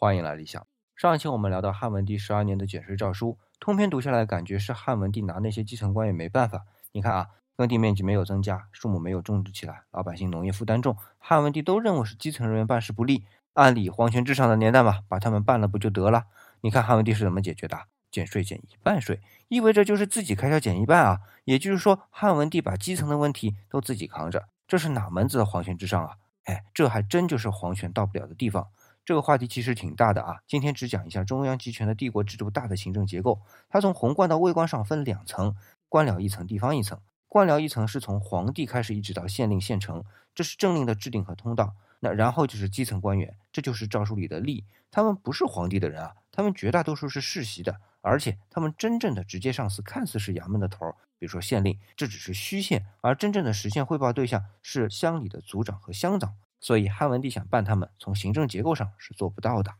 欢迎来理想。上一期我们聊到汉文帝十二年的减税诏书，通篇读下来，感觉是汉文帝拿那些基层官员没办法。你看啊，耕地面积没有增加，树木没有种植起来，老百姓农业负担重，汉文帝都认为是基层人员办事不力。按理皇权至上的年代嘛，把他们办了不就得了？你看汉文帝是怎么解决的？减税减一半税，意味着就是自己开销减一半啊。也就是说，汉文帝把基层的问题都自己扛着，这是哪门子的皇权至上啊？哎，这还真就是皇权到不了的地方。这个话题其实挺大的啊，今天只讲一下中央集权的帝国制度大的行政结构。它从宏观到微观上分两层，官僚一层，地方一层。官僚一层是从皇帝开始一直到县令县城，这是政令的制定和通道。那然后就是基层官员，这就是诏书里的吏，他们不是皇帝的人啊，他们绝大多数是世袭的，而且他们真正的直接上司看似是衙门的头儿，比如说县令，这只是虚线，而真正的实现汇报对象是乡里的族长和乡长。所以汉文帝想办他们，从行政结构上是做不到的。